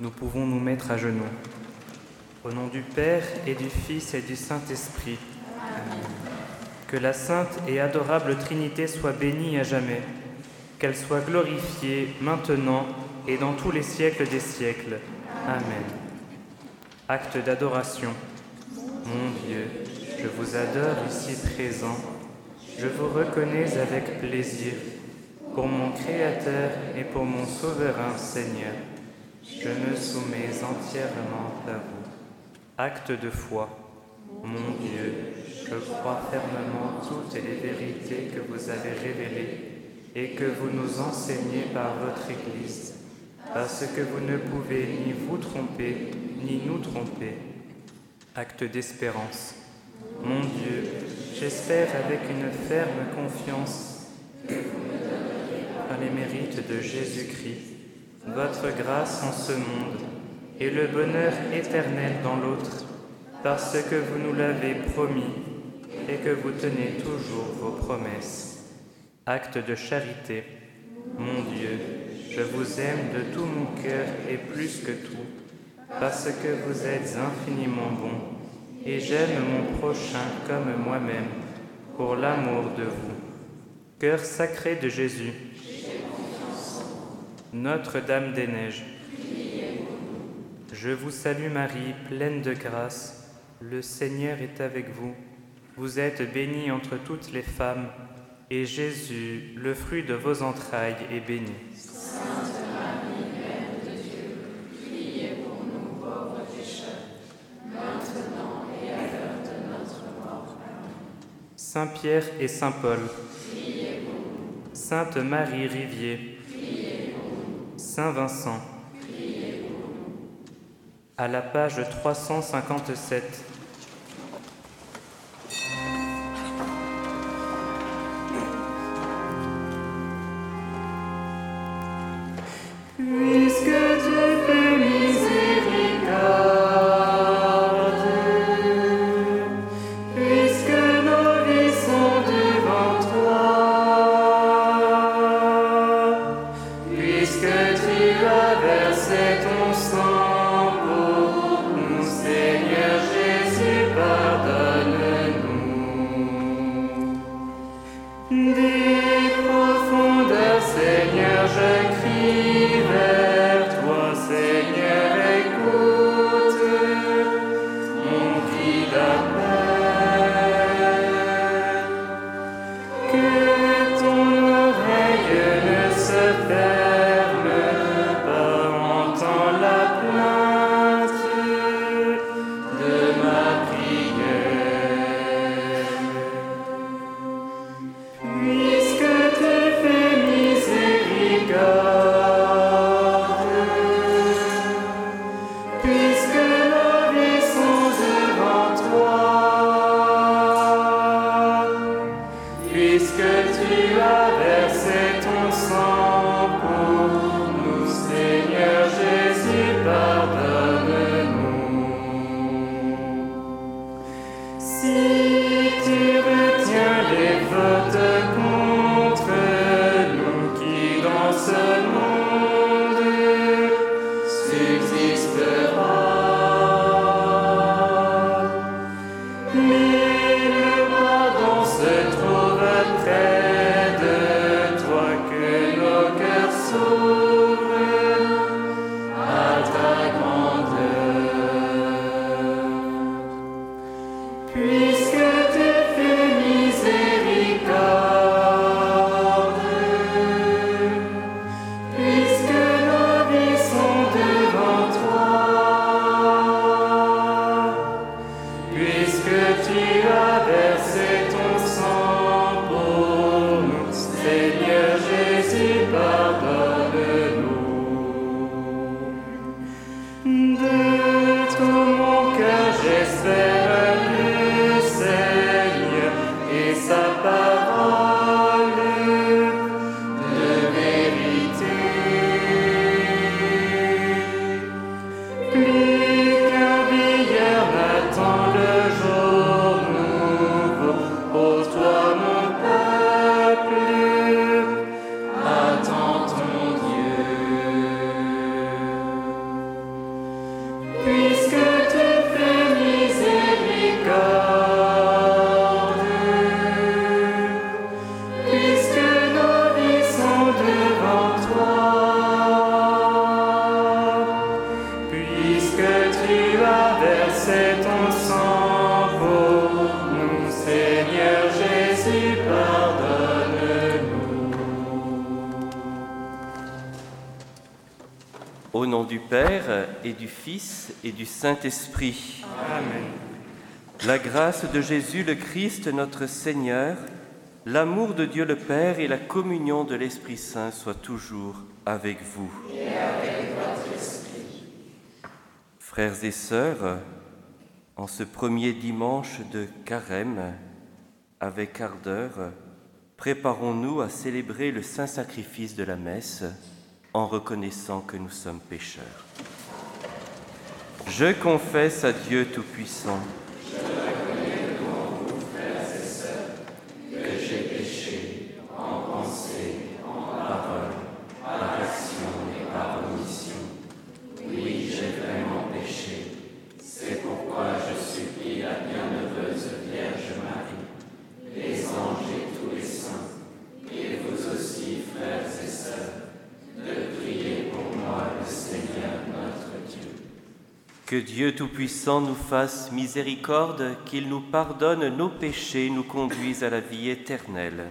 Nous pouvons nous mettre à genoux. Au nom du Père et du Fils et du Saint-Esprit. Que la sainte et adorable Trinité soit bénie à jamais. Qu'elle soit glorifiée maintenant et dans tous les siècles des siècles. Amen. Acte d'adoration. Mon Dieu, je vous adore ici présent. Je vous reconnais avec plaisir pour mon Créateur et pour mon Souverain Seigneur. Je me soumets entièrement à vous. Acte de foi. Mon Dieu, je crois fermement toutes les vérités que vous avez révélées et que vous nous enseignez par votre Église, parce que vous ne pouvez ni vous tromper, ni nous tromper. Acte d'espérance. Mon Dieu, j'espère avec une ferme confiance par les mérites de Jésus-Christ votre grâce en ce monde et le bonheur éternel dans l'autre, parce que vous nous l'avez promis et que vous tenez toujours vos promesses. Acte de charité. Mon Dieu, je vous aime de tout mon cœur et plus que tout, parce que vous êtes infiniment bon, et j'aime mon prochain comme moi-même, pour l'amour de vous. Cœur sacré de Jésus, notre-Dame des Neiges. Je vous salue Marie, pleine de grâce. Le Seigneur est avec vous. Vous êtes bénie entre toutes les femmes, et Jésus, le fruit de vos entrailles, est béni. Sainte Marie, Mère de Dieu, priez pour nous pauvres pécheurs, maintenant et à l'heure de notre mort. Saint Pierre et Saint Paul. Priez pour nous. Sainte Marie Rivier. Saint Vincent. À la page 357. Du Fils et du Saint-Esprit. Amen. La grâce de Jésus le Christ notre Seigneur, l'amour de Dieu le Père et la communion de l'Esprit Saint soient toujours avec vous. Et avec votre esprit. Frères et sœurs, en ce premier dimanche de Carême, avec ardeur, préparons-nous à célébrer le saint sacrifice de la messe en reconnaissant que nous sommes pécheurs. Je confesse à Dieu Tout-Puissant que j'ai péché en pensée, en parole, par action et par omission. Oui, j'ai vraiment péché. C'est pourquoi je supplie la bienheureuse Vierge Marie, les anges et tous les saints, et vous aussi, frères et sœurs, de prier pour moi, le Seigneur notre Dieu. Que Tout-Puissant nous fasse miséricorde, qu'il nous pardonne nos péchés, nous conduise à la vie éternelle.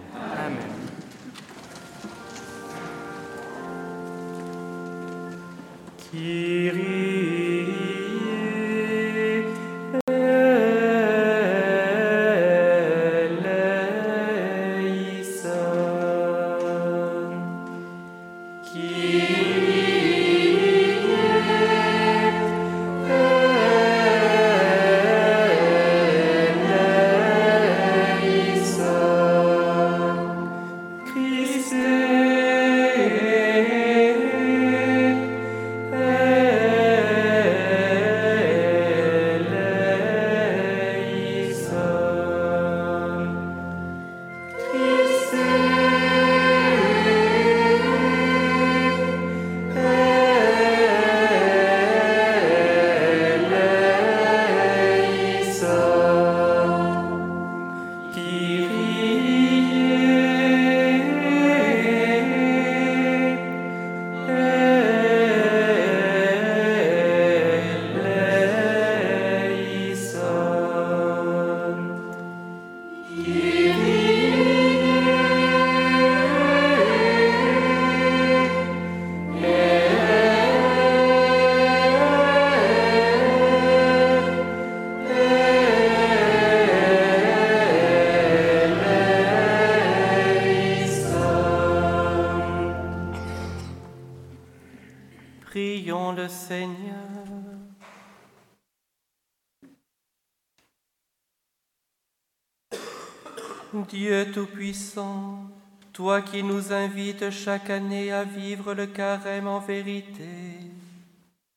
Toi qui nous invites chaque année à vivre le carême en vérité,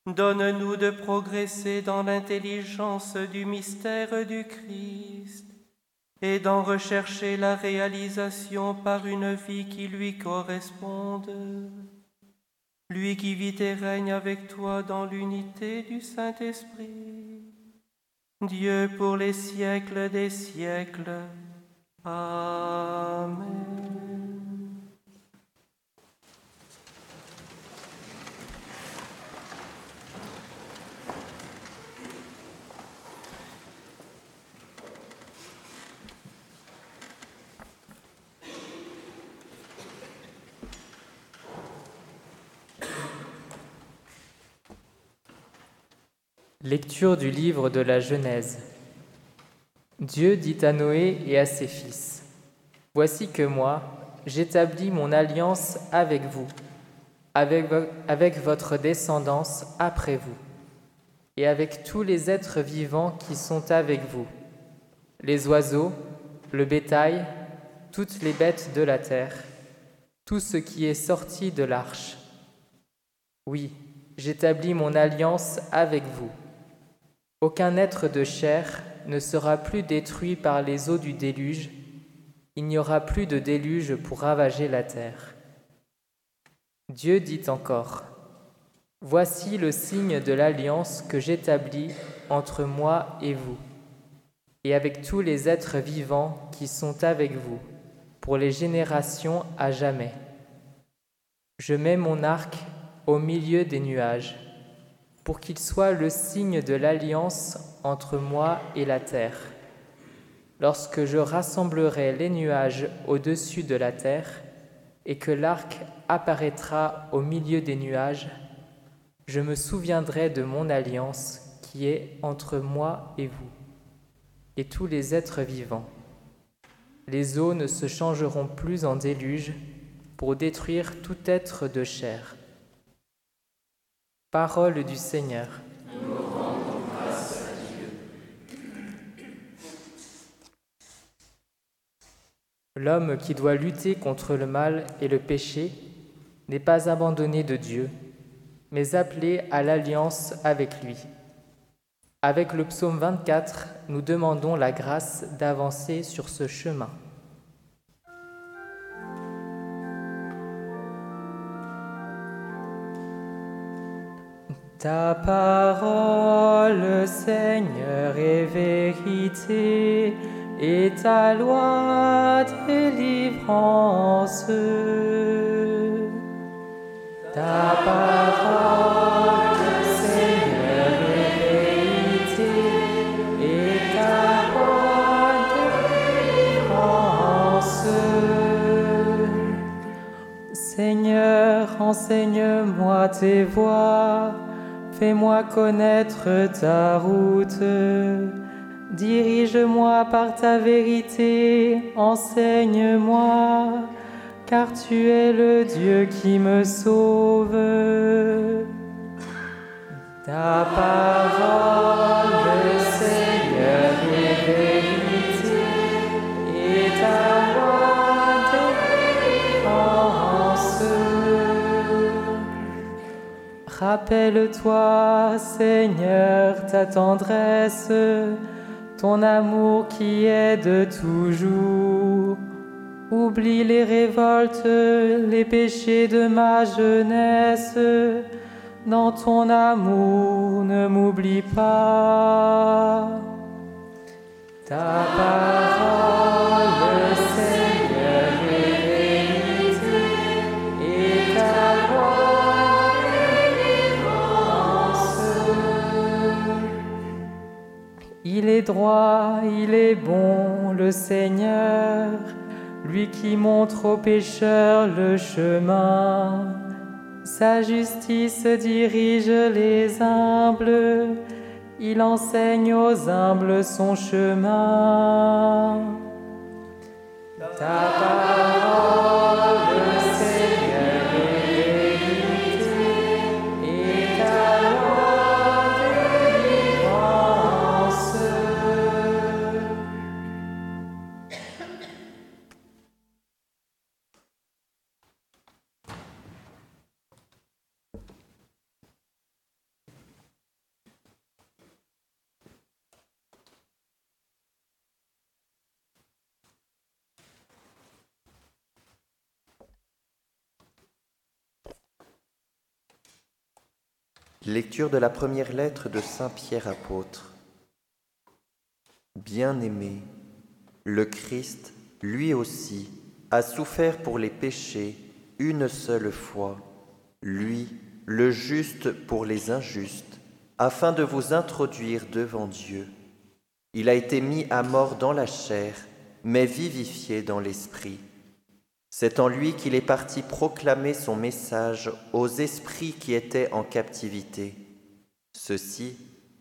donne-nous de progresser dans l'intelligence du mystère du Christ et d'en rechercher la réalisation par une vie qui lui corresponde. Lui qui vit et règne avec toi dans l'unité du Saint-Esprit, Dieu pour les siècles des siècles. Lecture du livre de la Genèse. Dieu dit à Noé et à ses fils, Voici que moi, j'établis mon alliance avec vous, avec, vo- avec votre descendance après vous, et avec tous les êtres vivants qui sont avec vous, les oiseaux, le bétail, toutes les bêtes de la terre, tout ce qui est sorti de l'arche. Oui, j'établis mon alliance avec vous. Aucun être de chair ne sera plus détruit par les eaux du déluge, il n'y aura plus de déluge pour ravager la terre. Dieu dit encore, Voici le signe de l'alliance que j'établis entre moi et vous, et avec tous les êtres vivants qui sont avec vous, pour les générations à jamais. Je mets mon arc au milieu des nuages pour qu'il soit le signe de l'alliance entre moi et la terre. Lorsque je rassemblerai les nuages au-dessus de la terre et que l'arc apparaîtra au milieu des nuages, je me souviendrai de mon alliance qui est entre moi et vous, et tous les êtres vivants. Les eaux ne se changeront plus en déluge pour détruire tout être de chair. Parole du Seigneur. L'homme qui doit lutter contre le mal et le péché n'est pas abandonné de Dieu, mais appelé à l'alliance avec lui. Avec le psaume 24, nous demandons la grâce d'avancer sur ce chemin. Ta parole, Seigneur, est vérité et ta loi délivrance. Ta parole, Seigneur, est vérité et ta loi délivrance. Seigneur, enseigne-moi tes voies, fais-moi connaître ta route. Dirige-moi par ta vérité, enseigne-moi, car tu es le Dieu qui me sauve. Ta parole, Seigneur, est Rappelle-toi, Seigneur, ta tendresse ton amour qui est de toujours. Oublie les révoltes, les péchés de ma jeunesse. Dans ton amour, ne m'oublie pas. Ta parole, Seigneur, Il est droit, il est bon, le Seigneur, lui qui montre aux pécheurs le chemin. Sa justice dirige les humbles, il enseigne aux humbles son chemin. Ta parole, Lecture de la première lettre de Saint Pierre apôtre. Bien-aimé, le Christ, lui aussi, a souffert pour les péchés une seule fois, lui, le juste pour les injustes, afin de vous introduire devant Dieu. Il a été mis à mort dans la chair, mais vivifié dans l'esprit. C'est en lui qu'il est parti proclamer son message aux esprits qui étaient en captivité. Ceux-ci,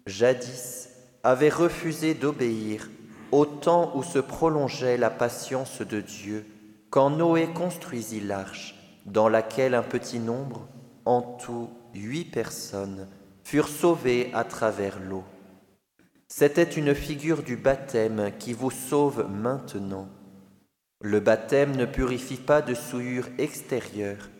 jadis, avaient refusé d'obéir au temps où se prolongeait la patience de Dieu, quand Noé construisit l'arche, dans laquelle un petit nombre, en tout huit personnes, furent sauvées à travers l'eau. C'était une figure du baptême qui vous sauve maintenant. Le baptême ne purifie pas de souillure extérieure,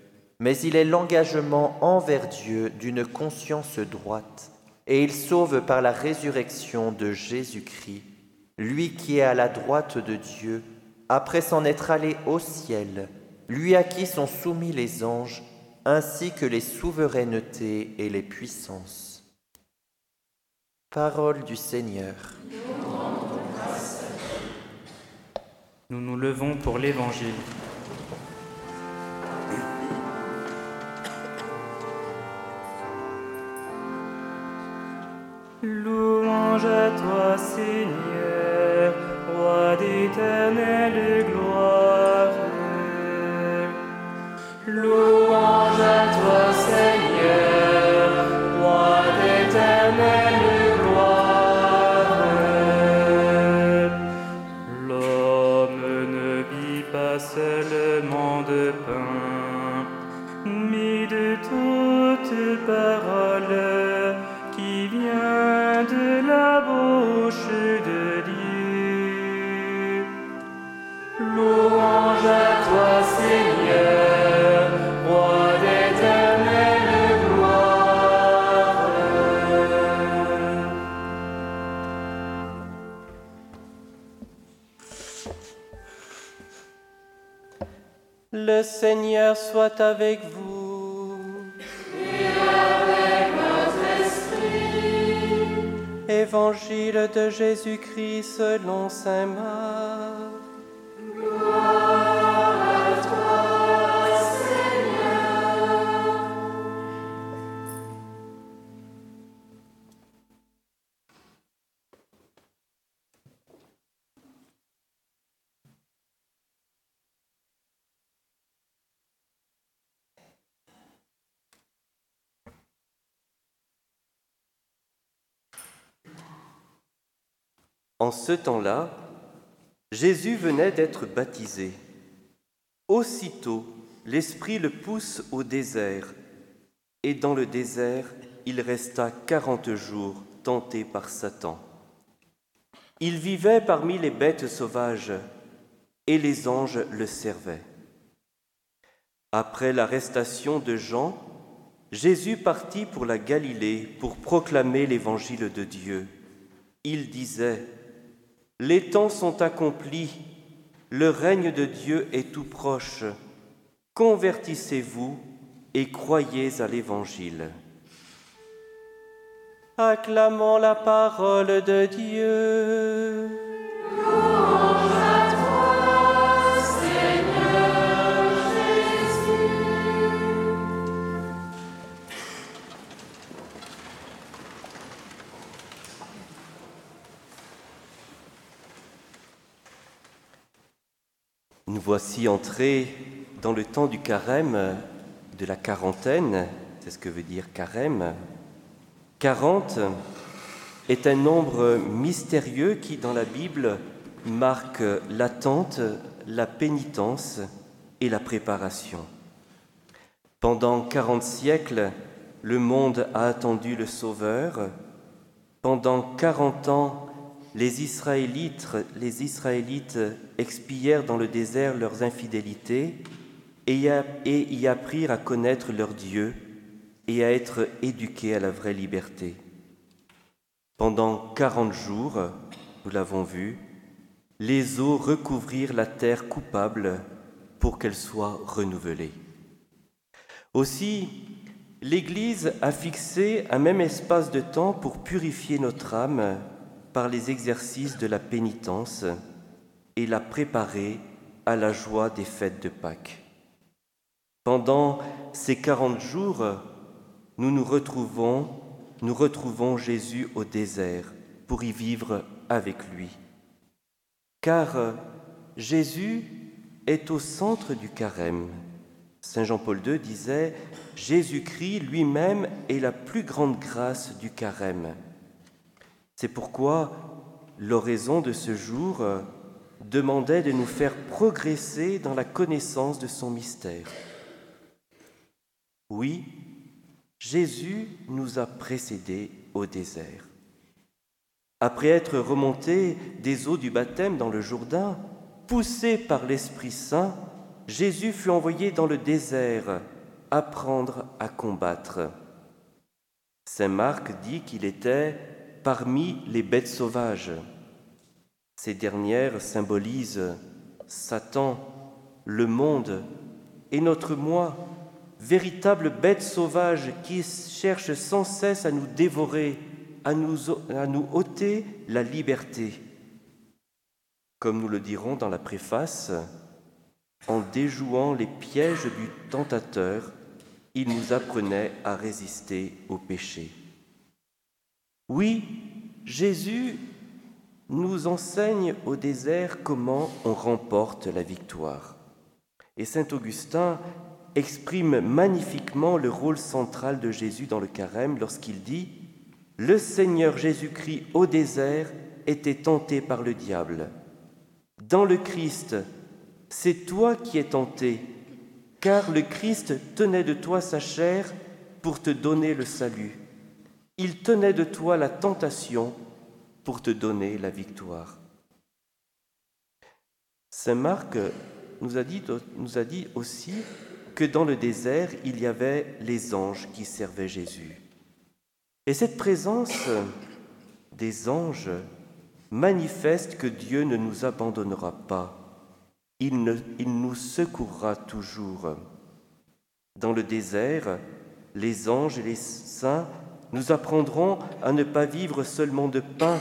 mais il est l'engagement envers Dieu d'une conscience droite, et il sauve par la résurrection de Jésus-Christ, lui qui est à la droite de Dieu, après s'en être allé au ciel, lui à qui sont soumis les anges, ainsi que les souverainetés et les puissances. Parole du Seigneur. Nous nous levons pour l'Évangile. Louange à toi, Soit avec vous. Et avec votre esprit, Évangile de Jésus-Christ selon Saint Marc. En ce temps-là, Jésus venait d'être baptisé. Aussitôt, l'Esprit le pousse au désert, et dans le désert, il resta quarante jours tenté par Satan. Il vivait parmi les bêtes sauvages, et les anges le servaient. Après l'arrestation de Jean, Jésus partit pour la Galilée pour proclamer l'évangile de Dieu. Il disait, Les temps sont accomplis, le règne de Dieu est tout proche. Convertissez-vous et croyez à l'évangile. Acclamons la parole de Dieu. Voici entrés dans le temps du carême, de la quarantaine, c'est ce que veut dire carême. Quarante est un nombre mystérieux qui, dans la Bible, marque l'attente, la pénitence et la préparation. Pendant quarante siècles, le monde a attendu le Sauveur. Pendant quarante ans, les Israélites, les expièrent dans le désert leurs infidélités et y, a- et y apprirent à connaître leur Dieu et à être éduqués à la vraie liberté. Pendant quarante jours, nous l'avons vu, les eaux recouvrirent la terre coupable pour qu'elle soit renouvelée. Aussi, l'Église a fixé un même espace de temps pour purifier notre âme par les exercices de la pénitence et la préparer à la joie des fêtes de Pâques. Pendant ces quarante jours, nous nous retrouvons, nous retrouvons Jésus au désert pour y vivre avec lui. Car Jésus est au centre du carême. Saint Jean-Paul II disait, Jésus-Christ lui-même est la plus grande grâce du carême. C'est pourquoi l'oraison de ce jour euh, demandait de nous faire progresser dans la connaissance de son mystère. Oui, Jésus nous a précédés au désert. Après être remonté des eaux du baptême dans le Jourdain, poussé par l'Esprit Saint, Jésus fut envoyé dans le désert apprendre à combattre. Saint Marc dit qu'il était parmi les bêtes sauvages. Ces dernières symbolisent Satan, le monde et notre moi, véritables bêtes sauvages qui cherchent sans cesse à nous dévorer, à nous, à nous ôter la liberté. Comme nous le dirons dans la préface, en déjouant les pièges du tentateur, il nous apprenait à résister au péché. Oui, Jésus nous enseigne au désert comment on remporte la victoire. Et Saint Augustin exprime magnifiquement le rôle central de Jésus dans le carême lorsqu'il dit Le Seigneur Jésus-Christ au désert était tenté par le diable. Dans le Christ, c'est toi qui es tenté, car le Christ tenait de toi sa chair pour te donner le salut. Il tenait de toi la tentation pour te donner la victoire. Saint Marc nous a dit, aussi que dans le désert, il y avait les anges qui servaient Jésus. Et cette présence des anges manifeste que Dieu ne nous abandonnera pas. Il, nous secourra toujours. Dans le désert, les anges et les saints nous apprendront à ne pas vivre seulement de pain,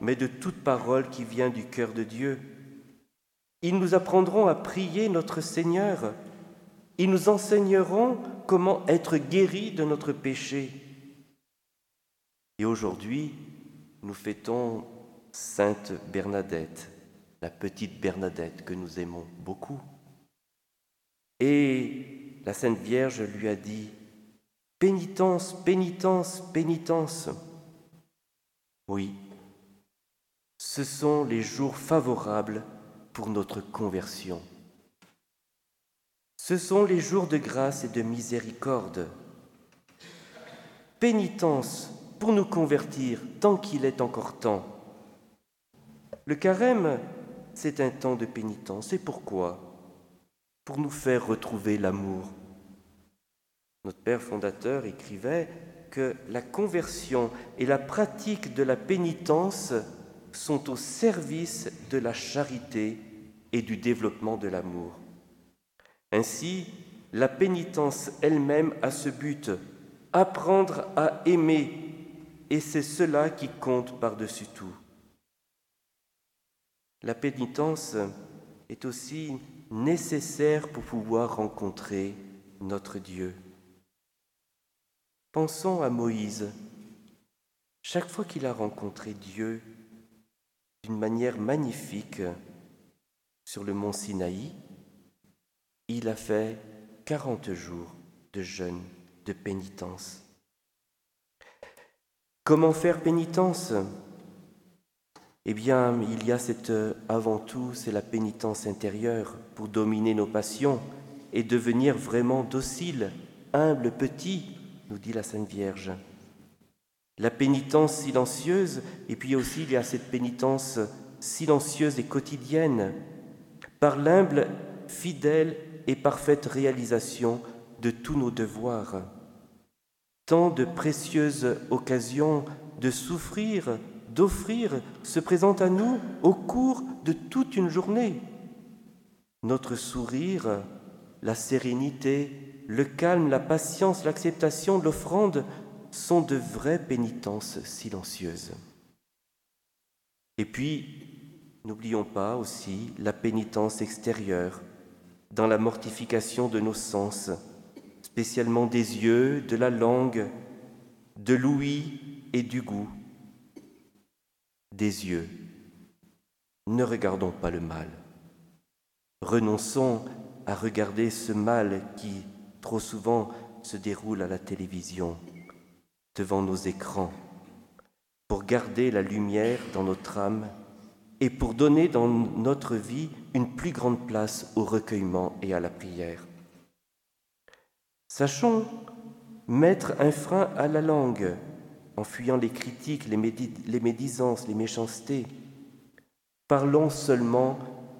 mais de toute parole qui vient du cœur de Dieu. Ils nous apprendront à prier notre Seigneur. Ils nous enseigneront comment être guéris de notre péché. Et aujourd'hui, nous fêtons Sainte Bernadette, la petite Bernadette que nous aimons beaucoup. Et la Sainte Vierge lui a dit, Pénitence, pénitence, pénitence. Oui, ce sont les jours favorables pour notre conversion. Ce sont les jours de grâce et de miséricorde. Pénitence pour nous convertir tant qu'il est encore temps. Le carême, c'est un temps de pénitence. Et pourquoi? Pour nous faire retrouver l'amour. Notre Père fondateur écrivait que la conversion et la pratique de la pénitence sont au service de la charité et du développement de l'amour. Ainsi, la pénitence elle-même a ce but, apprendre à aimer, et c'est cela qui compte par-dessus tout. La pénitence est aussi nécessaire pour pouvoir rencontrer notre Dieu. Pensons à Moïse. Chaque fois qu'il a rencontré Dieu d'une manière magnifique sur le mont Sinaï, il a fait quarante jours de jeûne, de pénitence. Comment faire pénitence? Eh bien, il y a cette, avant tout, c'est la pénitence intérieure pour dominer nos passions et devenir vraiment docile, humble, petit, nous dit la Sainte Vierge. La pénitence silencieuse, et puis aussi il y a cette pénitence silencieuse et quotidienne, par l'humble, fidèle et parfaite réalisation de tous nos devoirs. Tant de précieuses occasions de souffrir, d'offrir se présentent à nous au cours de toute une journée. Notre sourire, la sérénité, le calme, la patience, l'acceptation de l'offrande sont de vraies pénitences silencieuses. Et puis, n'oublions pas aussi la pénitence extérieure, dans la mortification de nos sens, spécialement des yeux, de la langue, de l'ouïe et du goût. Des yeux. Ne regardons pas le mal. Renonçons à regarder ce mal qui, trop souvent, se déroule à la télévision, devant nos écrans, pour garder la lumière dans notre âme et pour donner dans notre vie une plus grande place au recueillement et à la prière. Sachons mettre un frein à la langue en fuyant les critiques, les, médisances, les méchancetés. Parlons seulement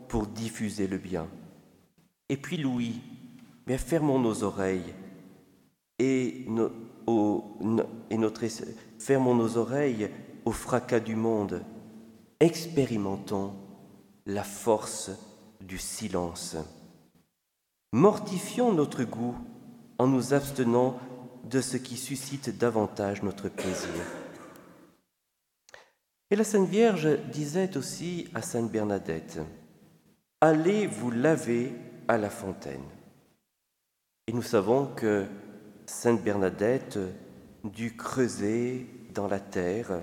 pour diffuser le bien. Et puis Louis, fermons nos oreilles et, notre, fermons nos oreilles au fracas du monde. Expérimentons la force du silence. Mortifions notre goût en nous abstenant de ce qui suscite davantage notre plaisir. Et la Sainte Vierge disait aussi à Sainte Bernadette, Allez vous laver à la fontaine. Et nous savons que Sainte Bernadette dut creuser dans la terre,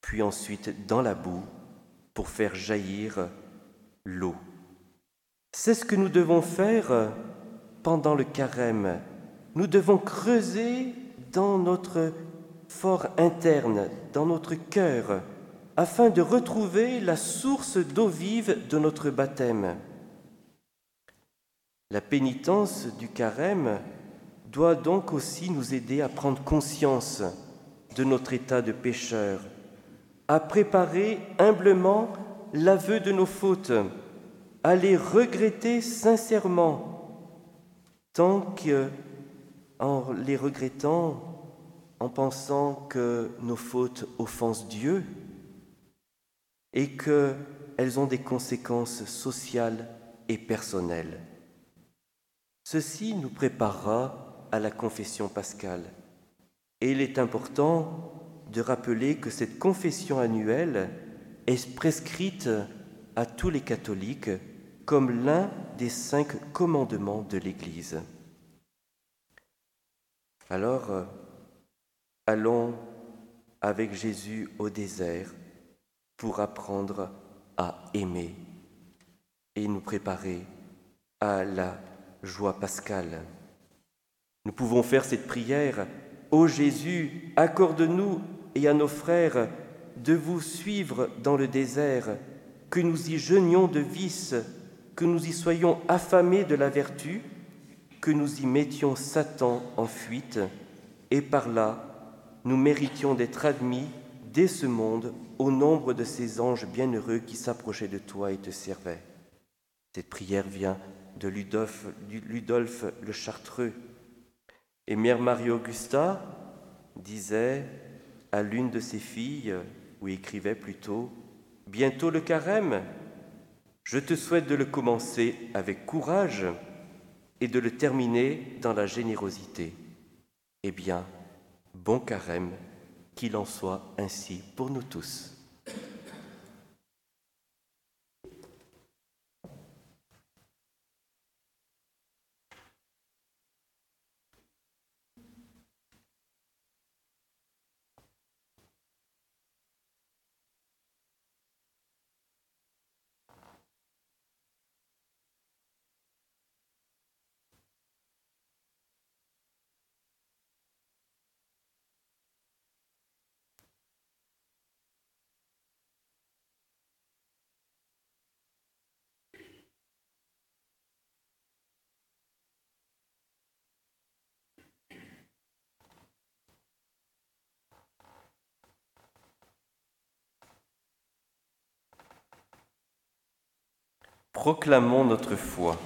puis ensuite dans la boue, pour faire jaillir l'eau. C'est ce que nous devons faire pendant le carême. Nous devons creuser dans notre fort interne, dans notre cœur, afin de retrouver la source d'eau vive de notre baptême. La pénitence du carême doit donc aussi nous aider à prendre conscience de notre état de pécheur, à préparer humblement l'aveu de nos fautes, à les regretter sincèrement, tant que, les regrettant, en pensant que nos fautes offensent Dieu et qu'elles ont des conséquences sociales et personnelles. Ceci nous préparera à la confession pascale. Et il est important de rappeler que cette confession annuelle est prescrite à tous les catholiques comme l'un des cinq commandements de l'Église. Alors, allons avec Jésus au désert pour apprendre à aimer et nous préparer à la joie pascale. Nous pouvons faire cette prière. Ô Jésus, accorde-nous et à nos frères de vous suivre dans le désert, que nous y jeûnions de vices, que nous y soyons affamés de la vertu, que nous y mettions Satan en fuite, et par là nous méritions d'être admis dès ce monde au nombre de ces anges bienheureux qui s'approchaient de toi et te servaient. Cette prière vient de Ludolphe, le Chartreux. Et Mère Marie-Augusta disait à l'une de ses filles, ou écrivait plutôt, Bientôt le carême, je te souhaite de le commencer avec courage et de le terminer dans la générosité. Eh bien, bon carême, qu'il en soit ainsi pour nous tous. Proclamons notre foi.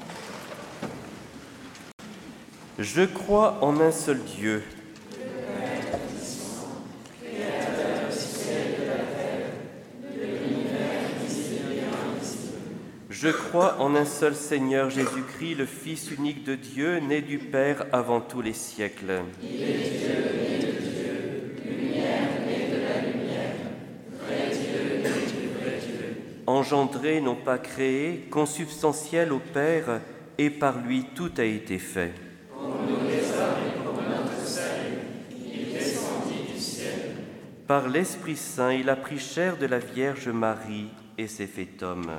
Je crois en un seul Dieu. Je crois en un seul Seigneur Jésus-Christ, le Fils unique de Dieu, né du Père avant tous les siècles. Engendré, non pas créé, consubstantiel au Père, et par lui tout a été fait. Par l'Esprit Saint, il a pris chair de la Vierge Marie et s'est fait homme.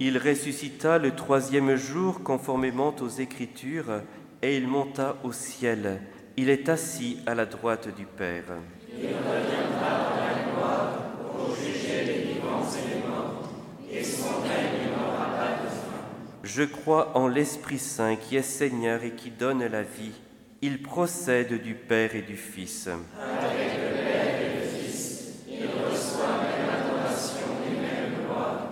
Il ressuscita le troisième jour conformément aux Écritures, et il monta au ciel il est assis à la droite du Père. Il reviendra dans la gloire pour juger les vivants et les morts, et son règne n'aura pas de fin. Je crois en l'Esprit Saint qui est Seigneur et qui donne la vie. Il procède du Père et du Fils Père et le Fils, il reçoit même adoration et même gloire.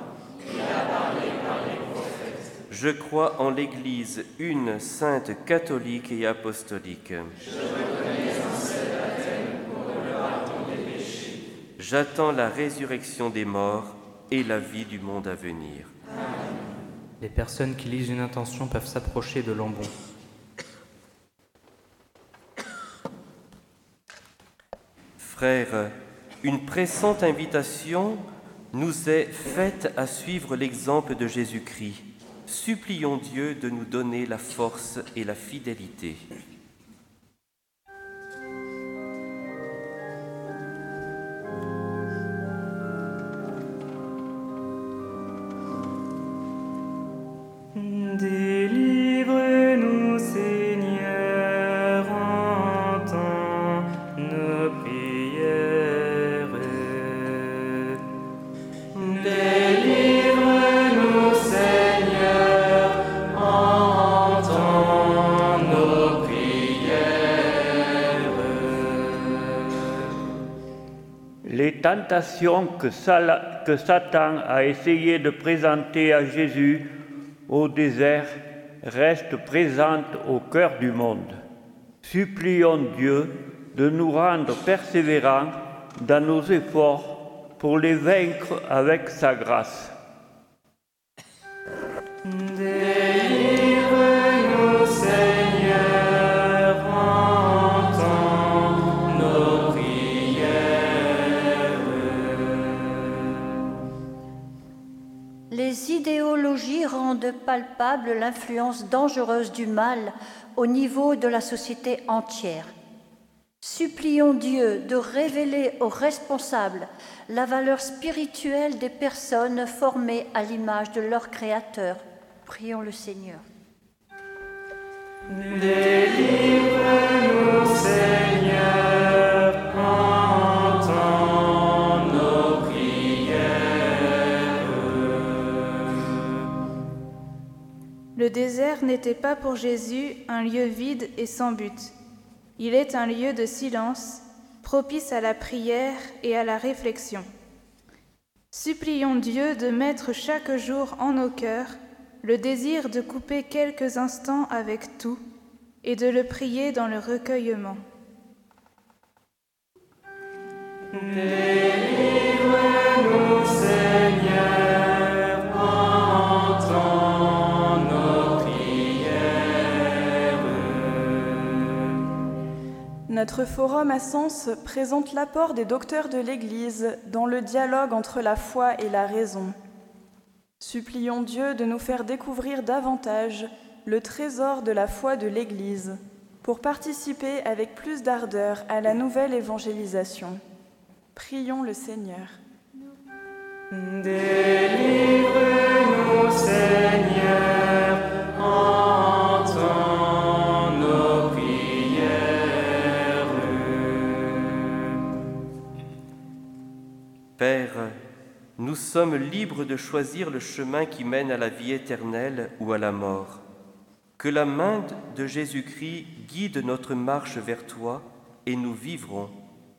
Il a parlé par les prophètes. Je crois en l'Église, une, sainte, catholique et apostolique. J'attends la résurrection des morts et la vie du monde à venir. Les personnes qui lisent une intention peuvent s'approcher de l'ambon. Frères, une pressante invitation nous est faite à suivre l'exemple de Jésus-Christ. Supplions Dieu de nous donner la force et la fidélité. Que, Satan a essayé de présenter à Jésus au désert restent présentes au cœur du monde. Supplions Dieu de nous rendre persévérants dans nos efforts pour les vaincre avec sa grâce. Palpable l'influence dangereuse du mal au niveau de la société entière. Supplions Dieu de révéler aux responsables la valeur spirituelle des personnes formées à l'image de leur Créateur. Prions le Seigneur. Désert n'était pas pour Jésus un lieu vide et sans but. Il est un lieu de silence, propice à la prière et à la réflexion. Supplions Dieu de mettre chaque jour en nos cœurs le désir de couper quelques instants avec tout et de le prier dans le recueillement. Notre forum à Sens présente l'apport des docteurs de l'Église dans le dialogue entre la foi et la raison. Supplions Dieu de nous faire découvrir davantage le trésor de la foi de l'Église pour participer avec plus d'ardeur à la nouvelle évangélisation. Prions le Seigneur. Seigneur, nous sommes libres de choisir le chemin qui mène à la vie éternelle ou à la mort. Que la main de Jésus-Christ guide notre marche vers toi et nous vivrons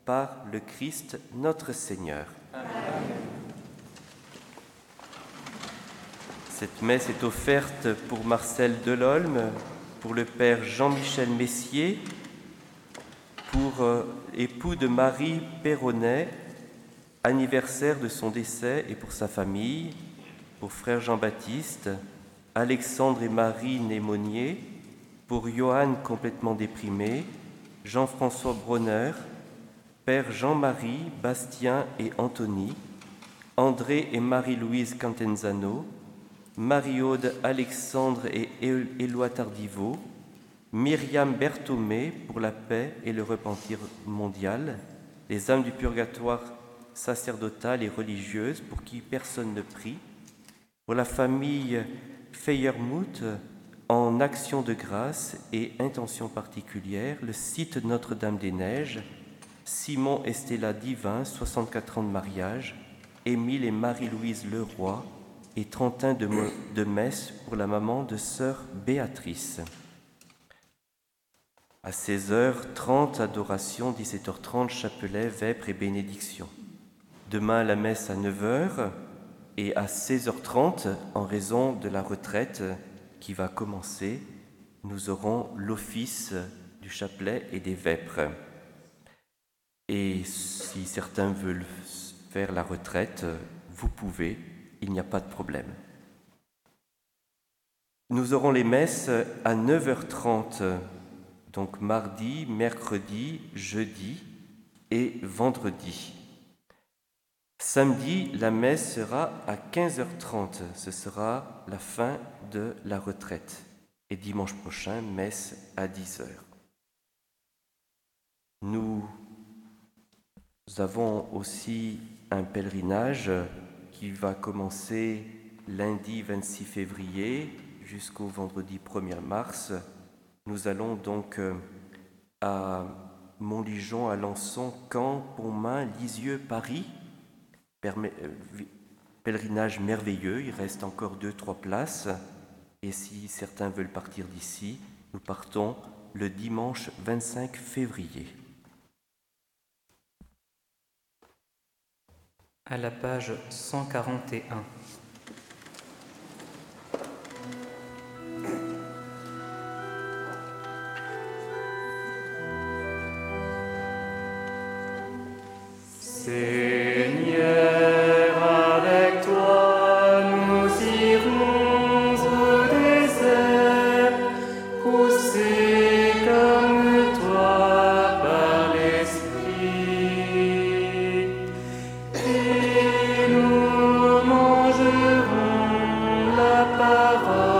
par le Christ notre Seigneur. Cette messe est offerte pour Marcel Delolme, pour le Père Jean-Michel Messier, pour euh, époux de Marie Perronnet, anniversaire de son décès et pour sa famille, pour frère Jean-Baptiste, Alexandre et Marie Némonier, pour Johann complètement déprimé, Jean-François Bronner, Père Jean-Marie, Bastien et Anthony, André et Marie-Louise Cantenzano, Marie-Aude, Alexandre et Éloi Tardiveau, Myriam Berthomé pour la paix et le repentir mondial, les âmes du purgatoire sacerdotales et religieuses pour qui personne ne prie, pour la famille Feyermuth en action de grâce et intention particulière, le site Notre-Dame-des-Neiges, Simon et Stella Divin, 64 ans de mariage, Émile et Marie-Louise Leroy, et 31 de, de messe pour la maman de sœur Béatrice. À 16h30, adoration, 17h30, chapelet, vêpres et bénédiction. Demain, la messe à 9h et à 16h30, en raison de la retraite qui va commencer, nous aurons l'office du chapelet et des vêpres. Et si certains veulent faire la retraite, vous pouvez, il n'y a pas de problème. Nous aurons les messes à 9h30, donc mardi, mercredi, jeudi et vendredi. Samedi, la messe sera à 15h30, ce sera la fin de la retraite. Et dimanche prochain, messe à 10h. Nous avons aussi un pèlerinage qui va commencer lundi 26 février jusqu'au vendredi 1er mars. Nous allons donc euh, à Montligeon, Alençon, Caen, Pontmain, Lisieux, Paris. Euh, pèlerinage merveilleux, il reste encore deux, trois places. Et si certains veulent partir d'ici, nous partons le dimanche 25 février. à la page 141. Seigneur, parole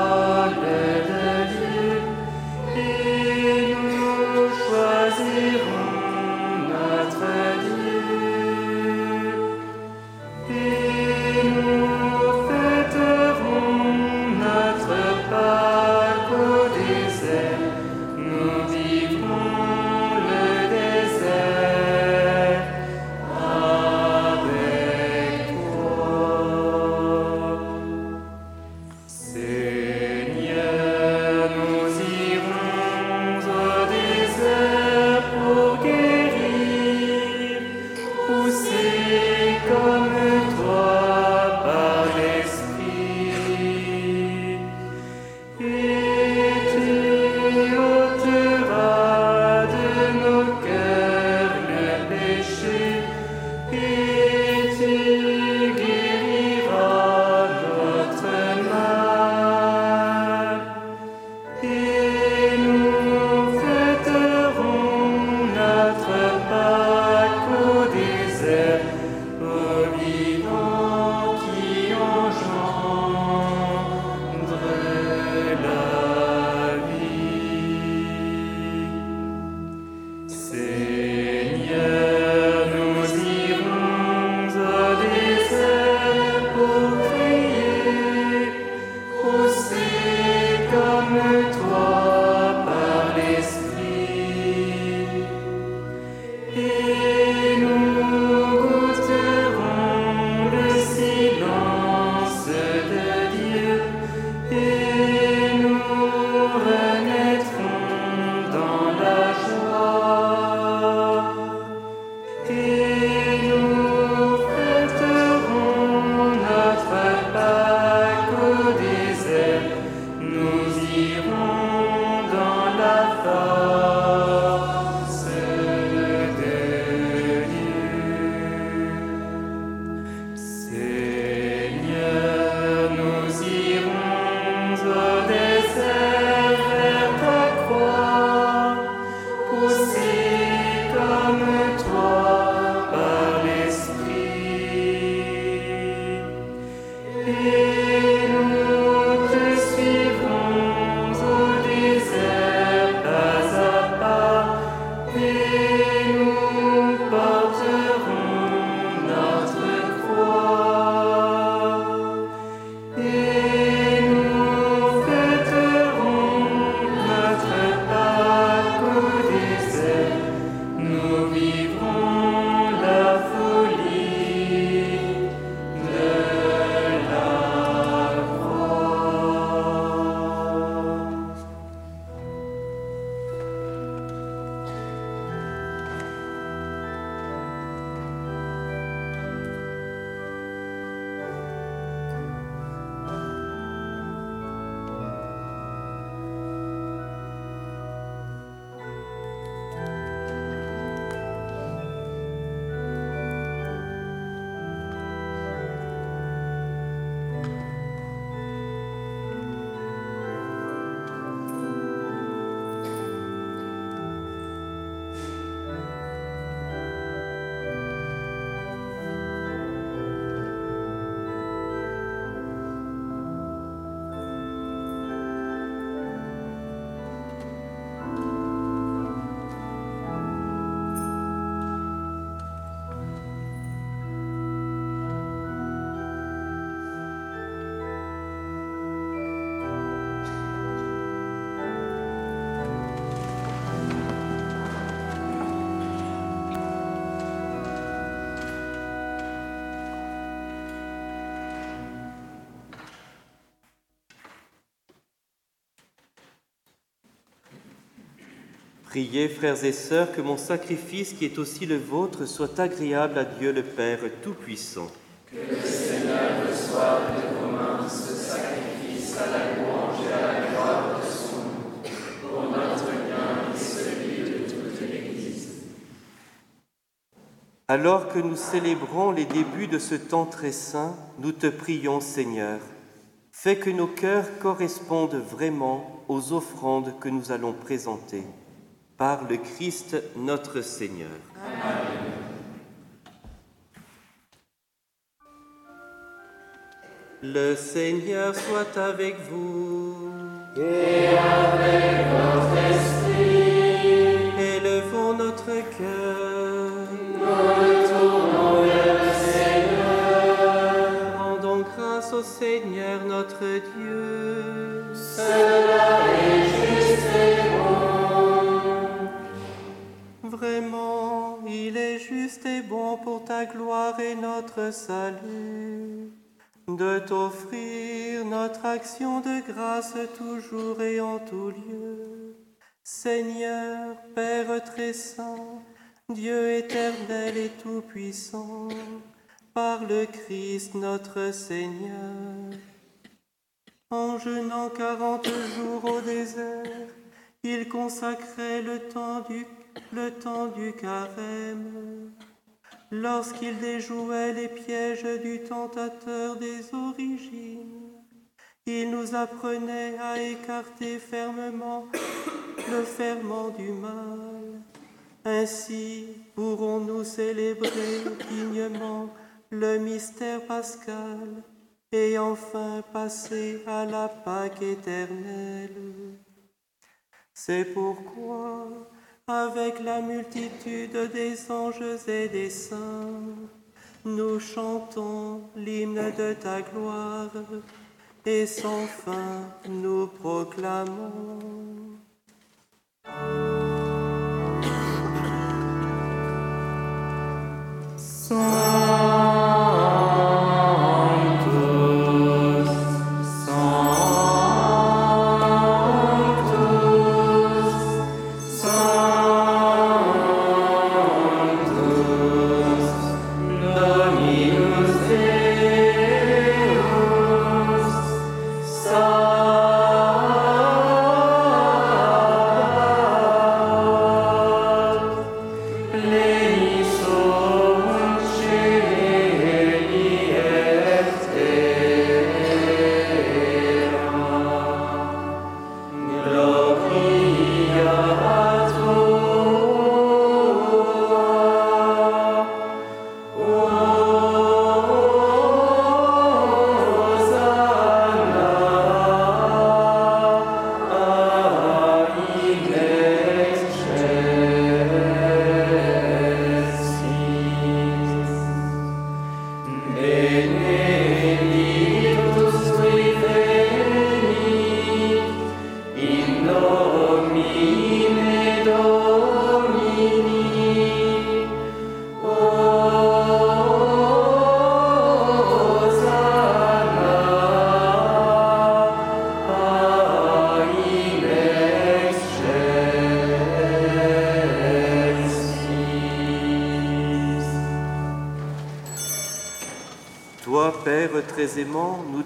Priez, frères et sœurs, que mon sacrifice, qui est aussi le vôtre, soit agréable à Dieu le Père Tout-Puissant. Que le Seigneur reçoive de vos mains ce sacrifice à la louange et à la gloire de son nom, pour notre bien et celui de toute l'Église. Alors que nous célébrons les débuts de ce temps très saint, nous te prions, Seigneur, fais que nos cœurs correspondent vraiment aux offrandes que nous allons présenter par le Christ notre Seigneur. Amen. Le Seigneur soit avec vous. Et avec votre esprit. Élevons notre cœur. Nous tournons vers le Seigneur. Rendons grâce au Seigneur notre Dieu. Cela ta gloire et notre salut de t'offrir notre action de grâce toujours et en tout lieu. Seigneur, Père très saint, Dieu éternel et tout-puissant, par le Christ notre Seigneur. En jeûnant quarante jours au désert, il consacrait le temps du, le temps du carême lorsqu'il déjouait les pièges du tentateur des origines. Il nous apprenait à écarter fermement le ferment du mal. Ainsi pourrons-nous célébrer dignement le mystère pascal et enfin passer à la Pâque éternelle. C'est pourquoi avec la multitude des anges et des saints, nous chantons l'hymne de ta gloire et sans fin nous proclamons.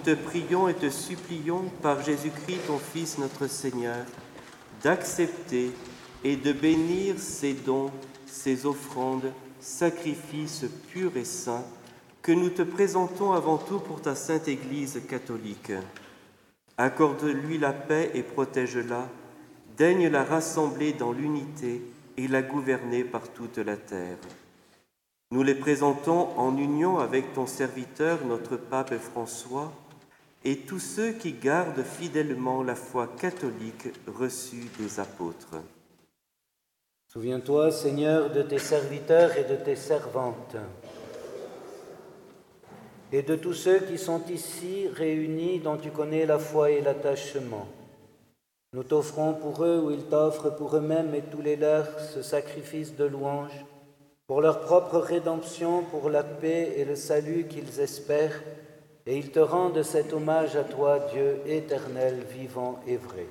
Te prions et te supplions par Jésus-Christ, ton Fils, notre Seigneur, d'accepter et de bénir ces dons, ces offrandes, sacrifices purs et saints que nous te présentons avant tout pour ta sainte Église catholique. Accorde-lui la paix et protège-la, daigne la rassembler dans l'unité et la gouverner par toute la terre. Nous les présentons en union avec ton serviteur, notre pape François, et tous ceux qui gardent fidèlement la foi catholique reçue des apôtres. Souviens-toi, Seigneur, de tes serviteurs et de tes servantes, et de tous ceux qui sont ici réunis dont tu connais la foi et l'attachement. Nous t'offrons pour eux ou ils t'offrent pour eux-mêmes et tous les leurs ce sacrifice de louange pour leur propre rédemption, pour la paix et le salut qu'ils espèrent, et ils te rendent cet hommage à toi, Dieu éternel, vivant et vrai.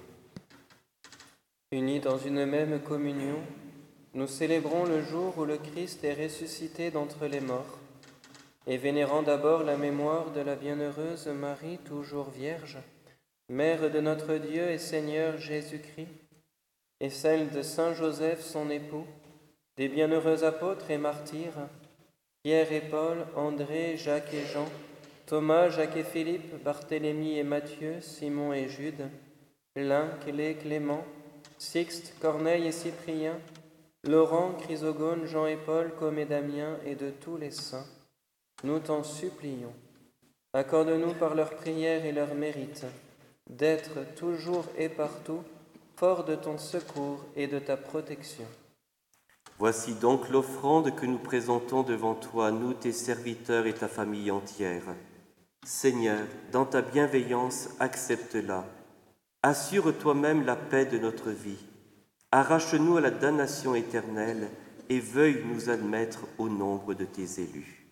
Unis dans une même communion, nous célébrons le jour où le Christ est ressuscité d'entre les morts, et vénérant d'abord la mémoire de la bienheureuse Marie, toujours vierge, Mère de notre Dieu et Seigneur Jésus-Christ, et celle de Saint Joseph, son époux, des bienheureux apôtres et martyrs, Pierre et Paul, André, Jacques et Jean, Thomas, Jacques et Philippe, Barthélemy et Matthieu, Simon et Jude, Lin, Clé, Clément, Sixte, Corneille et Cyprien, Laurent, Chrysogone, Jean et Paul, comme et Damien, et de tous les saints, nous t'en supplions. Accorde-nous par leurs prières et leurs mérites d'être toujours et partout fort de ton secours et de ta protection. Voici donc l'offrande que nous présentons devant toi, nous, tes serviteurs et ta famille entière. Seigneur, dans ta bienveillance, accepte-la Assure toi-même la paix de notre vie. Arrache-nous à la damnation éternelle et veuille nous admettre au nombre de tes élus.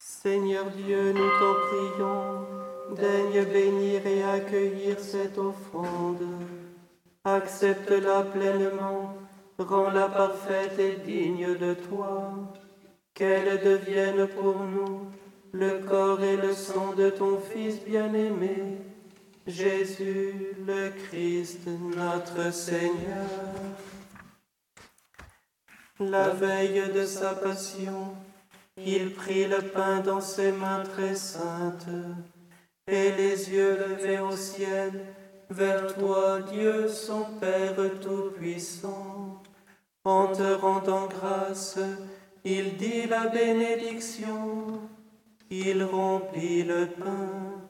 Seigneur Dieu, nous t'en prions, daigne bénir et accueillir cette offrande. Accepte-la pleinement rends-la parfaite et digne de toi, qu'elle devienne pour nous le corps et le sang de ton Fils bien-aimé, Jésus le Christ, notre Seigneur. La veille de sa passion, il prit le pain dans ses mains très saintes, et les yeux levés au ciel, vers toi, Dieu son Père Tout-Puissant. En te rendant grâce, il dit la bénédiction, il remplit le pain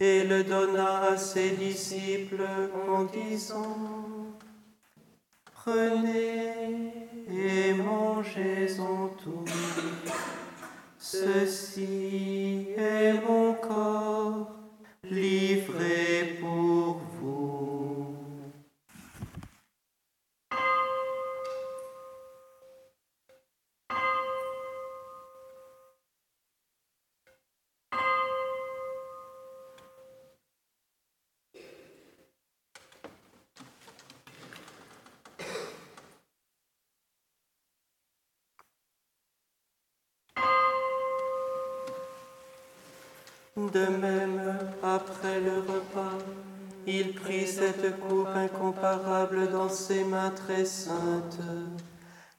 et le donna à ses disciples en disant, Prenez et mangez-en tous, ceci est mon corps livré pour vous. De même, cette coupe incomparable dans ses mains très saintes,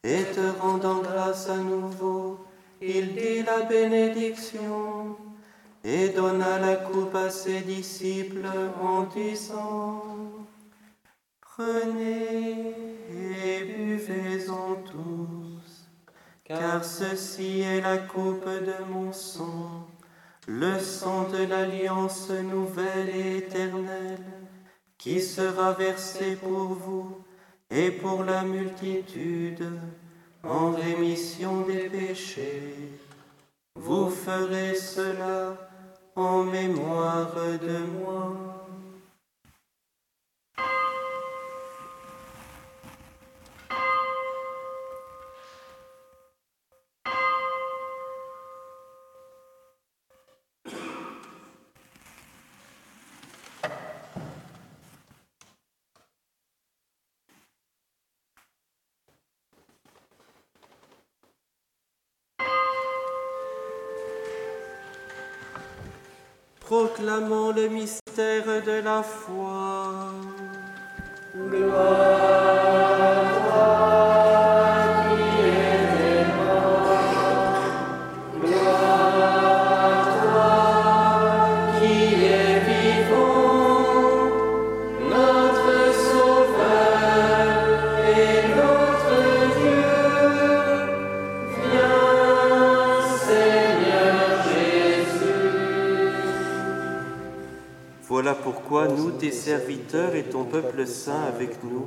et te rendant grâce à nouveau, il dit la bénédiction, et donna la coupe à ses disciples en disant, Prenez et buvez-en tous, car ceci est la coupe de mon sang le sang de l'alliance nouvelle et éternelle, qui sera versé pour vous et pour la multitude en rémission des péchés. Vous ferez cela en mémoire de moi. Proclamons le mystère tes serviteurs et ton peuple saint avec nous,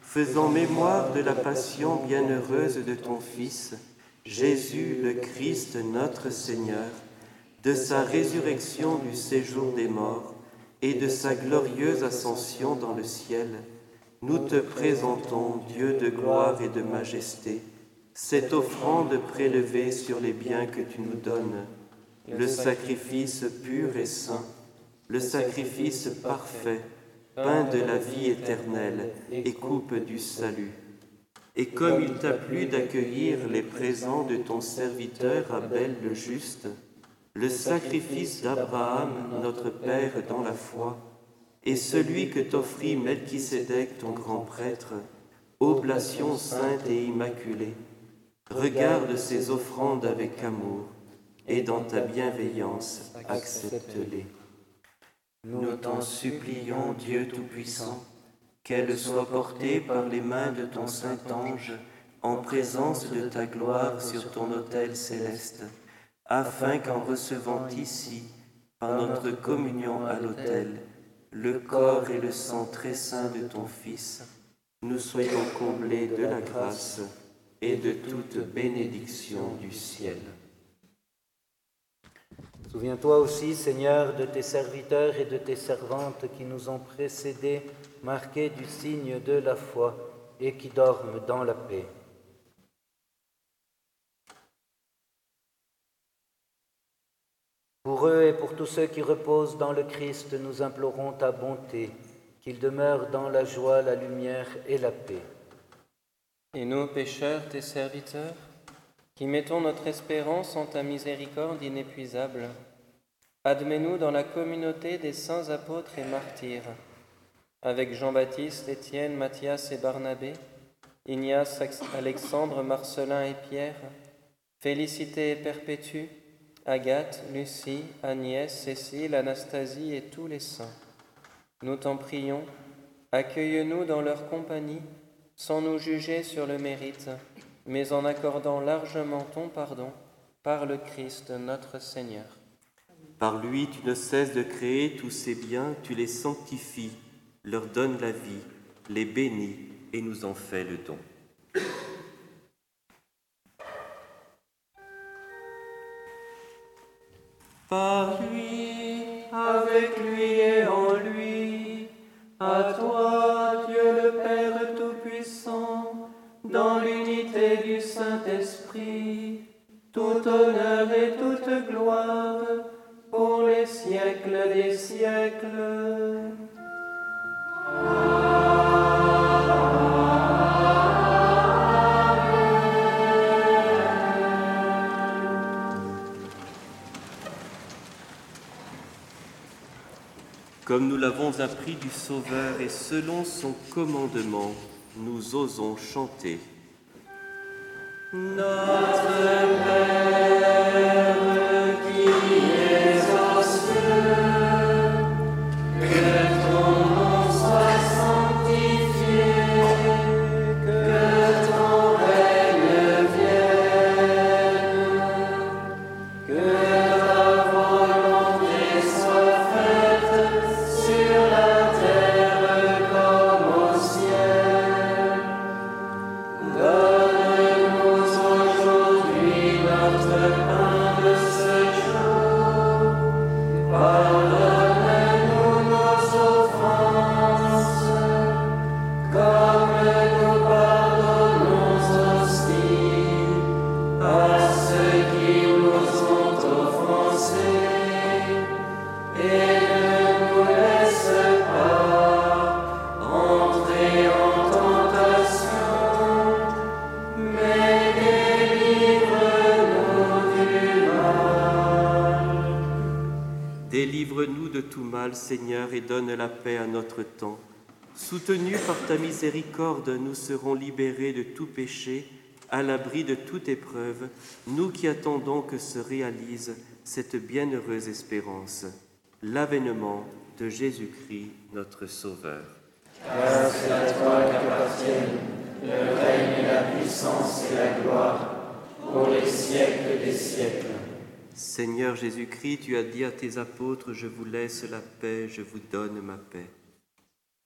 faisons mémoire de la passion bienheureuse de ton Fils, Jésus le Christ notre Seigneur, de sa résurrection du séjour des morts et de sa glorieuse ascension dans le ciel, nous te présentons, Dieu de gloire et de majesté, cette offrande prélevée sur les biens que tu nous donnes le sacrifice pur et saint, le sacrifice parfait, pain de la vie éternelle et coupe du salut. Et comme il t'a plu d'accueillir les présents de ton serviteur Abel le juste, le sacrifice d'Abraham, notre Père dans la foi, et celui que t'offrit Melchisédek, ton grand prêtre, oblation sainte et immaculée, regarde ces offrandes avec amour, et dans ta bienveillance, accepte-les. Nous t'en supplions, Dieu Tout-Puissant, qu'elle soit portée par les mains de ton Saint-Ange en présence de ta gloire sur ton autel céleste, afin qu'en recevant ici, par notre communion à l'autel, le corps et le sang très saint de ton Fils, nous soyons comblés de la grâce et de toute bénédiction du ciel. Souviens-toi aussi, Seigneur, de tes serviteurs et de tes servantes qui nous ont précédés, marqués du signe de la foi et qui dorment dans la paix. Pour eux et pour tous ceux qui reposent dans le Christ, nous implorons ta bonté, qu'ils demeurent dans la joie, la lumière et la paix. Et nous, pécheurs, tes serviteurs, qui mettons notre espérance en ta miséricorde inépuisable, admets-nous dans la communauté des saints apôtres et martyrs, avec Jean-Baptiste, Étienne, Matthias et Barnabé, Ignace, Alexandre, Marcelin et Pierre, Félicité et Perpétue, Agathe, Lucie, Agnès, Cécile, Anastasie et tous les saints. Nous t'en prions, accueille-nous dans leur compagnie, sans nous juger sur le mérite mais en accordant largement ton pardon par le Christ notre Seigneur. Par lui, tu ne cesses de créer tous ces biens, tu les sanctifies, leur donnes la vie, les bénis et nous en fais le don. Par lui, avec lui et en lui, à toi, Dieu le Père Tout-Puissant, dans l'unité du Saint-Esprit, tout honneur et toute gloire pour les siècles des siècles. Comme nous l'avons appris du Sauveur et selon son commandement, nous osons chanter. Notre Père notre temps. Soutenus par ta miséricorde, nous serons libérés de tout péché, à l'abri de toute épreuve, nous qui attendons que se réalise cette bienheureuse espérance, l'avènement de Jésus-Christ, notre Sauveur. Car c'est à toi qu'appartiennent le règne la puissance et la gloire pour les siècles des siècles. Seigneur Jésus-Christ, tu as dit à tes apôtres, je vous laisse la paix, je vous donne ma paix.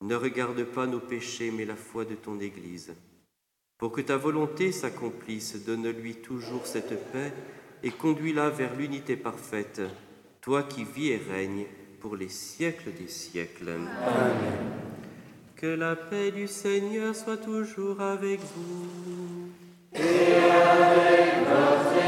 Ne regarde pas nos péchés, mais la foi de ton Église. Pour que ta volonté s'accomplisse, donne-lui toujours cette paix et conduis-la vers l'unité parfaite, toi qui vis et règnes pour les siècles des siècles. Amen. Que la paix du Seigneur soit toujours avec vous. Et avec notre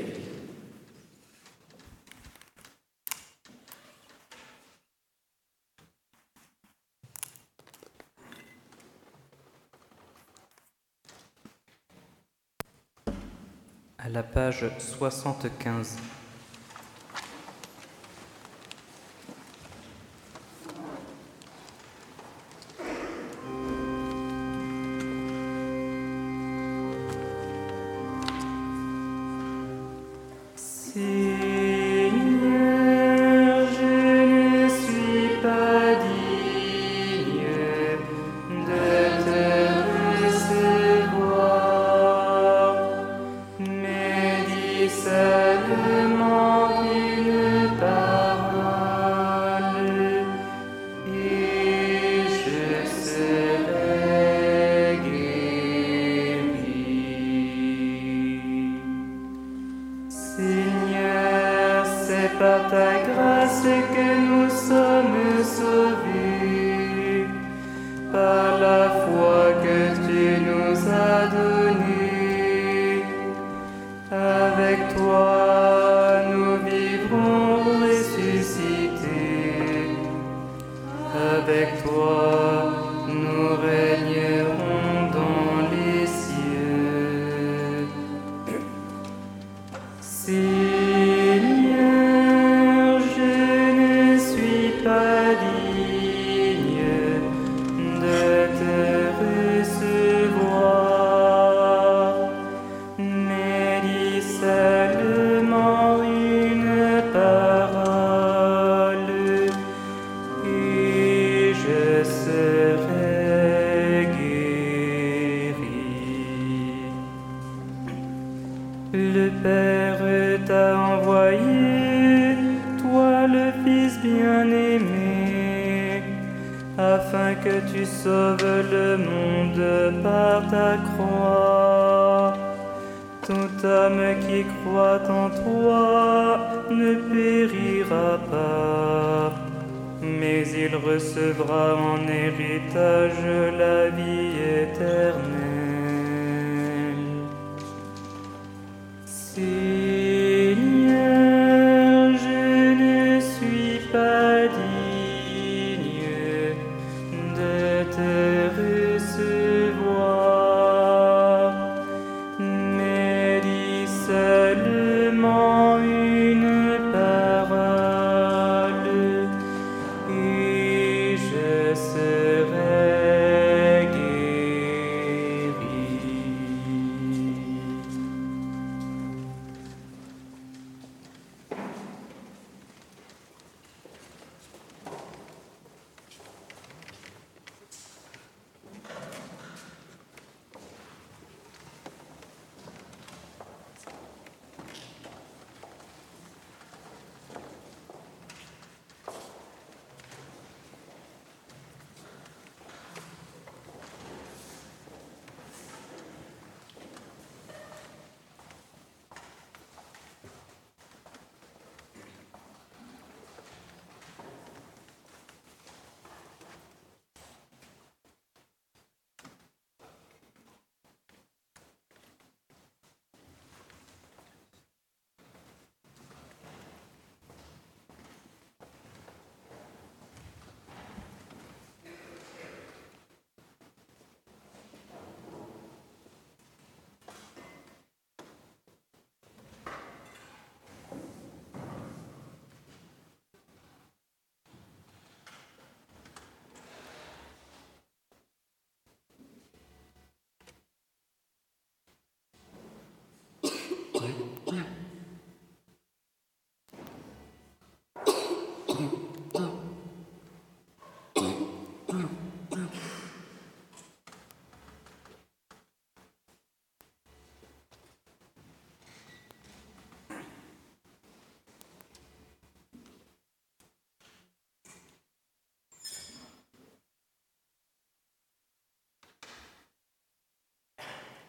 Page 75.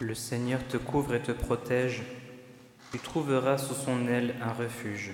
Le Seigneur te couvre et te protège, tu trouveras sous son aile un refuge.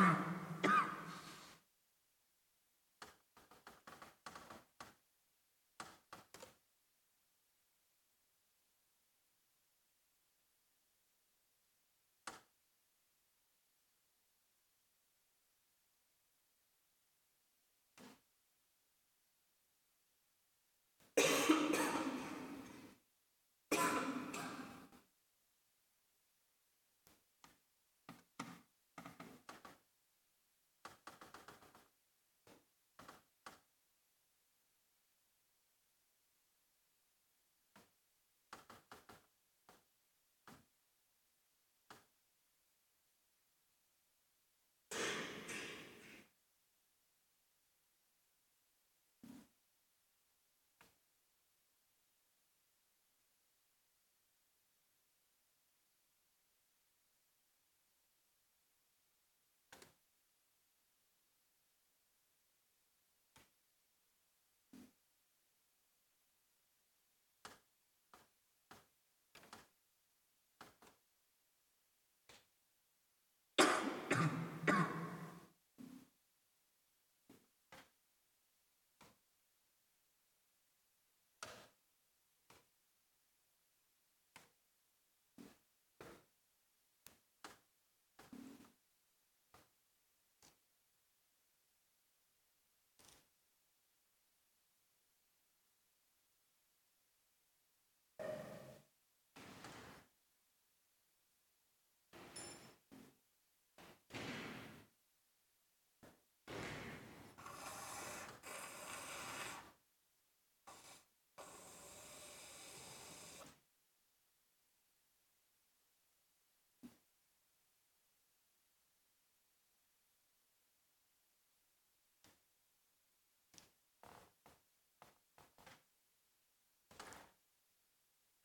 come.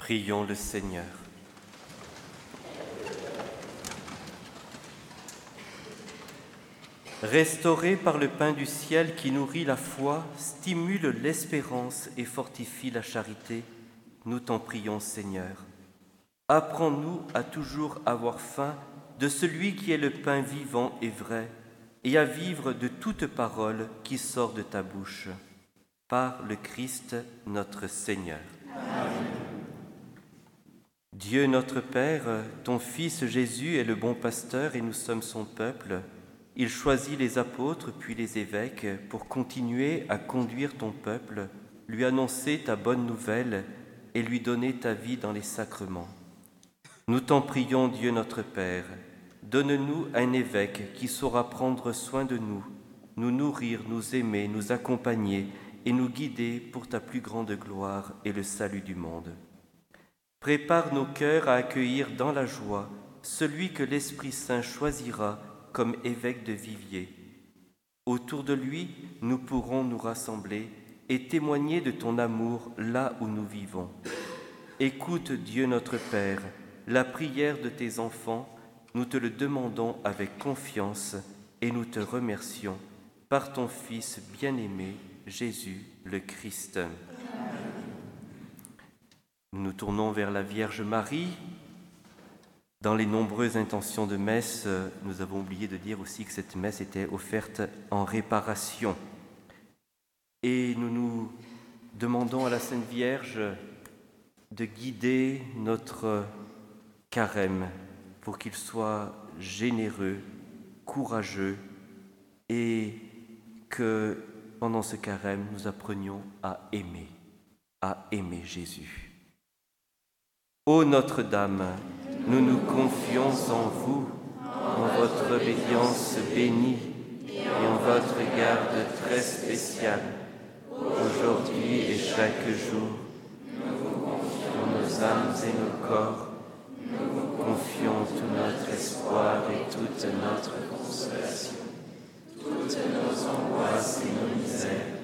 Prions le Seigneur. Restauré par le pain du ciel qui nourrit la foi, stimule l'espérance et fortifie la charité, nous t'en prions Seigneur. Apprends-nous à toujours avoir faim de celui qui est le pain vivant et vrai, et à vivre de toute parole qui sort de ta bouche. Par le Christ notre Seigneur. Dieu notre Père, ton Fils Jésus est le bon pasteur et nous sommes son peuple. Il choisit les apôtres puis les évêques pour continuer à conduire ton peuple, lui annoncer ta bonne nouvelle et lui donner ta vie dans les sacrements. Nous t'en prions, Dieu notre Père, donne-nous un évêque qui saura prendre soin de nous, nous nourrir, nous aimer, nous accompagner et nous guider pour ta plus grande gloire et le salut du monde. Prépare nos cœurs à accueillir dans la joie celui que l'Esprit Saint choisira comme évêque de Vivier. Autour de lui, nous pourrons nous rassembler et témoigner de ton amour là où nous vivons. Écoute Dieu notre Père, la prière de tes enfants, nous te le demandons avec confiance et nous te remercions par ton Fils bien-aimé, Jésus le Christ. Nous nous tournons vers la Vierge Marie. Dans les nombreuses intentions de messe, nous avons oublié de dire aussi que cette messe était offerte en réparation. Et nous nous demandons à la Sainte Vierge de guider notre carême pour qu'il soit généreux, courageux et que pendant ce carême, nous apprenions à aimer, à aimer Jésus. Ô Notre-Dame, nous nous confions en vous, en votre obédience bénie et en votre garde très spéciale, aujourd'hui et chaque jour. Confions nos âmes et nos corps, nous confions tout notre espoir et toute notre consolation, toutes nos angoisses et nos misères,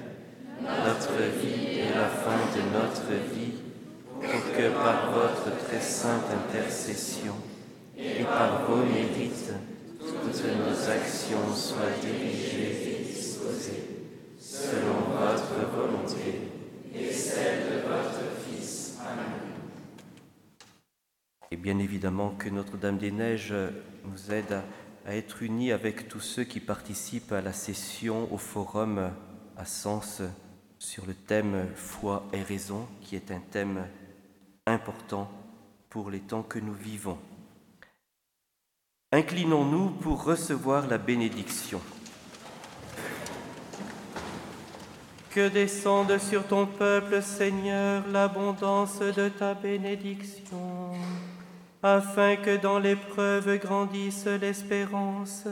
notre vie et la fin de notre vie pour que par votre très sainte intercession et par vos mérites, toutes nos actions soient dirigées et disposées selon votre volonté et celle de votre Fils. Amen. Et bien évidemment que Notre-Dame des Neiges nous aide à, à, être unis avec tous ceux qui participent à la session au forum à Sens sur le thème foi et raison, qui est un thème important pour les temps que nous vivons. Inclinons-nous pour recevoir la bénédiction. Que descende sur ton peuple, Seigneur, l'abondance de ta bénédiction, afin que dans l'épreuve grandisse l'espérance,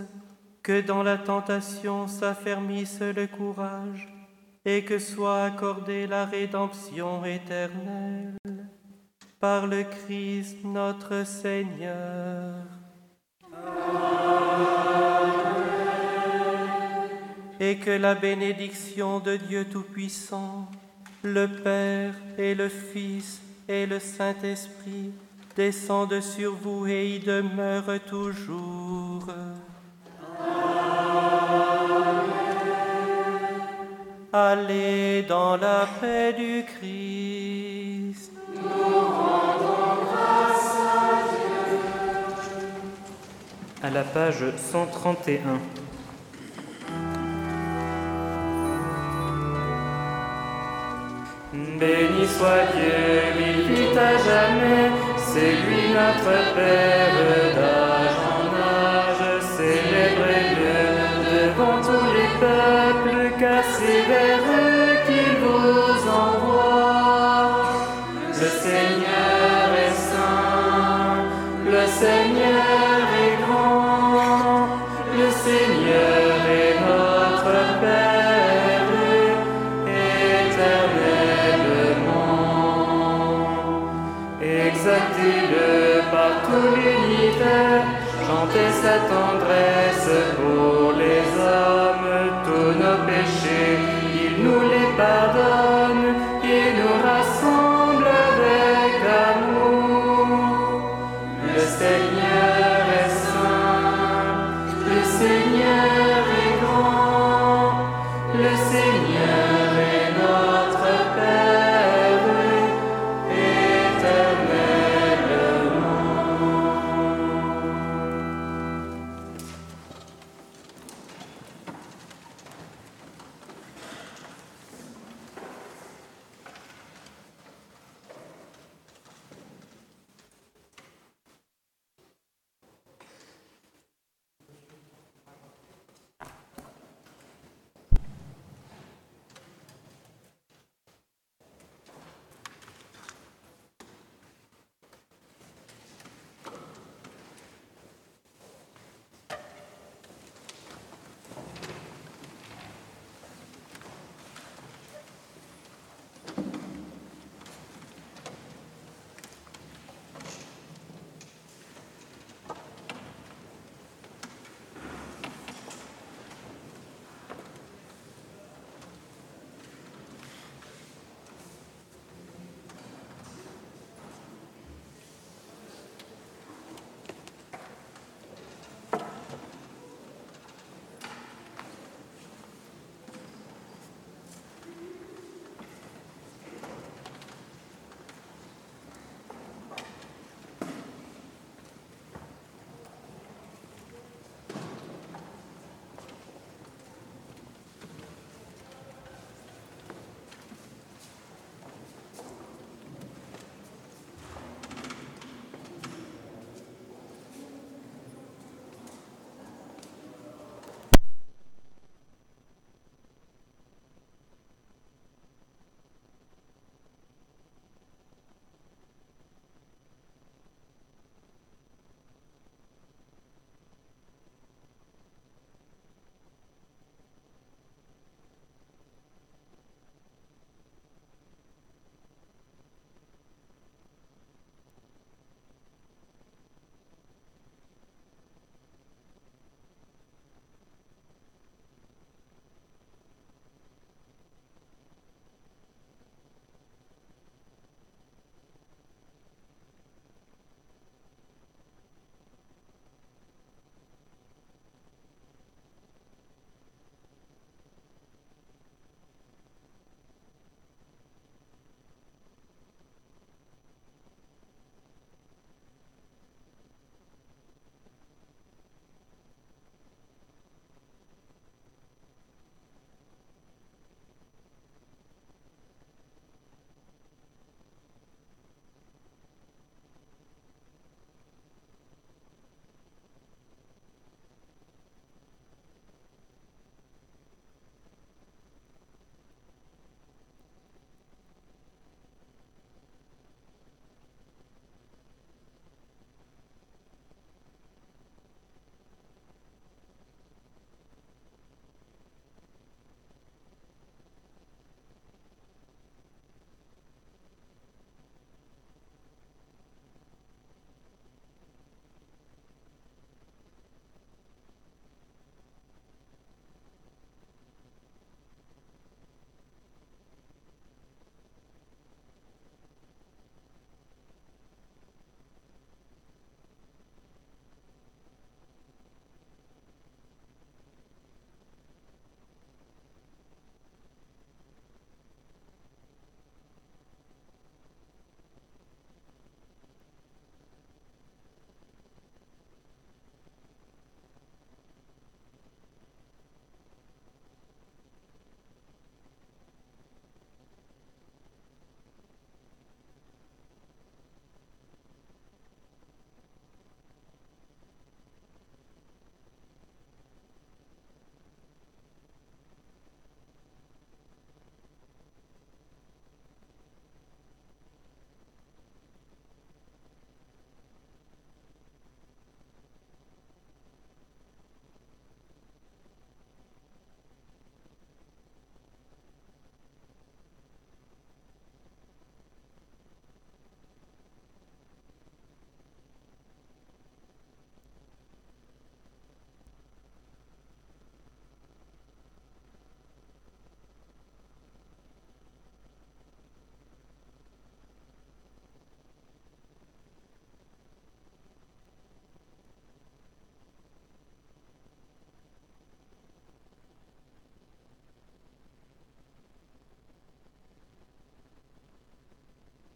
que dans la tentation s'affermisse le courage, et que soit accordée la rédemption éternelle par le Christ notre Seigneur. Et que la bénédiction de Dieu Tout-Puissant, le Père et le Fils et le Saint-Esprit descende sur vous et y demeure toujours. Allez dans la paix du Christ. À la page 131. Béni soit Dieu, il vit à jamais, c'est lui notre Père chantez sa tendresse pour les hommes,